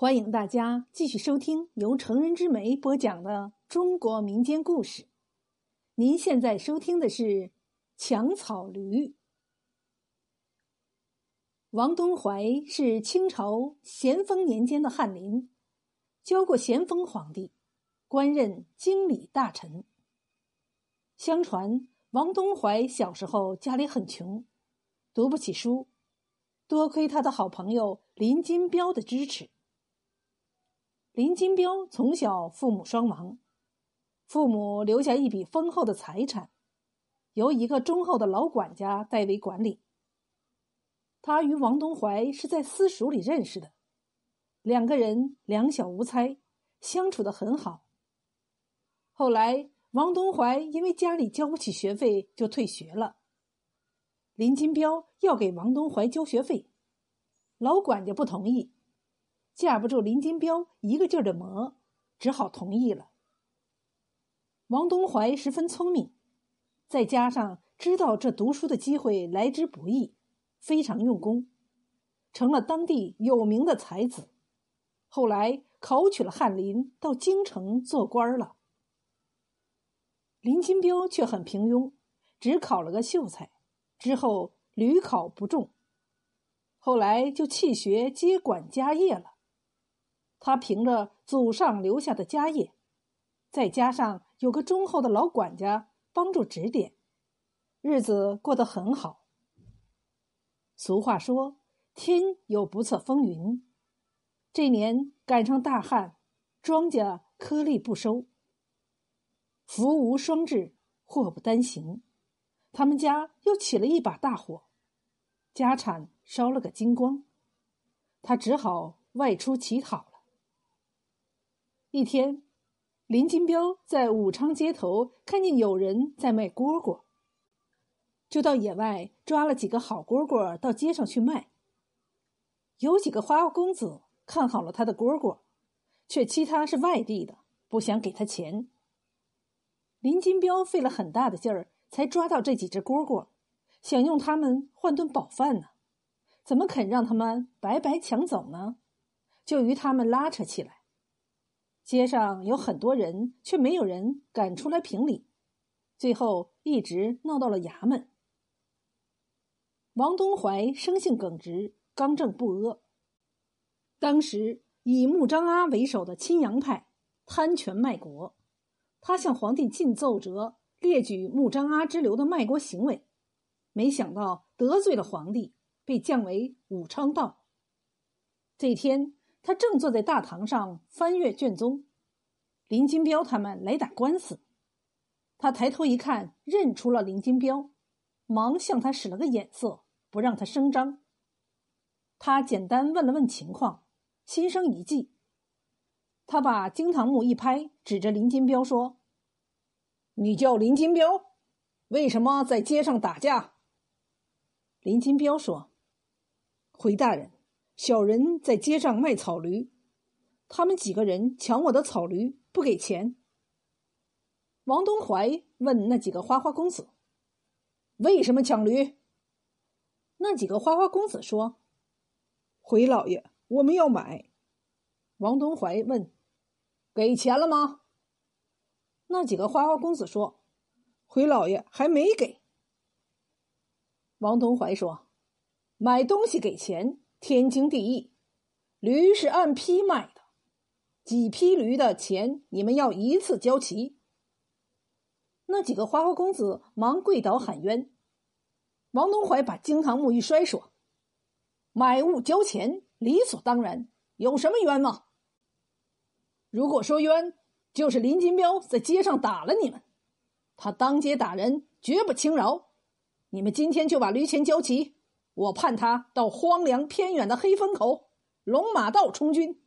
欢迎大家继续收听由成人之美播讲的中国民间故事。您现在收听的是《抢草驴》。王东怀是清朝咸丰年间的翰林，教过咸丰皇帝，官任经理大臣。相传王东怀小时候家里很穷，读不起书，多亏他的好朋友林金彪的支持。林金彪从小父母双亡，父母留下一笔丰厚的财产，由一个忠厚的老管家代为管理。他与王东怀是在私塾里认识的，两个人两小无猜，相处的很好。后来，王东怀因为家里交不起学费，就退学了。林金彪要给王东怀交学费，老管家不同意。架不住林金彪一个劲儿的磨，只好同意了。王东怀十分聪明，再加上知道这读书的机会来之不易，非常用功，成了当地有名的才子。后来考取了翰林，到京城做官了。林金彪却很平庸，只考了个秀才，之后屡考不中，后来就弃学接管家业了。他凭着祖上留下的家业，再加上有个忠厚的老管家帮助指点，日子过得很好。俗话说：“天有不测风云。”这年赶上大旱，庄稼颗粒不收，福无双至，祸不单行。他们家又起了一把大火，家产烧了个精光，他只好外出乞讨。一天，林金彪在武昌街头看见有人在卖蝈蝈，就到野外抓了几个好蝈蝈到街上去卖。有几个花花公子看好了他的蝈蝈，却欺他是外地的，不想给他钱。林金彪费了很大的劲儿才抓到这几只蝈蝈，想用它们换顿饱饭呢，怎么肯让他们白白抢走呢？就与他们拉扯起来。街上有很多人，却没有人敢出来评理，最后一直闹到了衙门。王东怀生性耿直，刚正不阿。当时以穆彰阿为首的亲洋派贪权卖国，他向皇帝进奏折，列举穆彰阿之流的卖国行为，没想到得罪了皇帝，被降为武昌道。这天。他正坐在大堂上翻阅卷宗，林金彪他们来打官司。他抬头一看，认出了林金彪，忙向他使了个眼色，不让他声张。他简单问了问情况，心生一计。他把惊堂木一拍，指着林金彪说：“你叫林金彪，为什么在街上打架？”林金彪说：“回大人。”小人在街上卖草驴，他们几个人抢我的草驴，不给钱。王东怀问那几个花花公子：“为什么抢驴？”那几个花花公子说：“回老爷，我们要买。”王东怀问：“给钱了吗？”那几个花花公子说：“回老爷，还没给。”王东怀说：“买东西给钱。”天经地义，驴是按批卖的，几批驴的钱你们要一次交齐。那几个花花公子忙跪倒喊冤。王东怀把惊堂木一摔，说：“买物交钱，理所当然，有什么冤吗？如果说冤，就是林金彪在街上打了你们，他当街打人，绝不轻饶。你们今天就把驴钱交齐。”我判他到荒凉偏远的黑风口龙马道充军，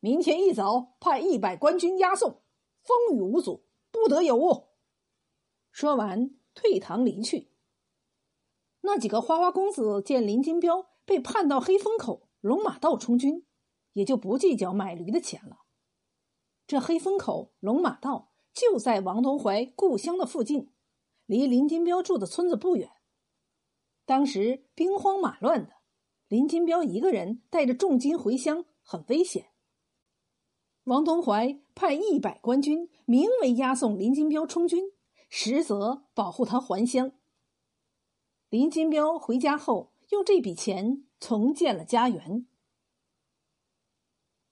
明天一早派一百官军押送，风雨无阻，不得有误。说完，退堂离去。那几个花花公子见林金彪被判到黑风口龙马道充军，也就不计较买驴的钱了。这黑风口龙马道就在王东怀故乡的附近，离林金彪住的村子不远。当时兵荒马乱的，林金彪一个人带着重金回乡，很危险。王东怀派一百官军，名为押送林金彪充军，实则保护他还乡。林金彪回家后，用这笔钱重建了家园。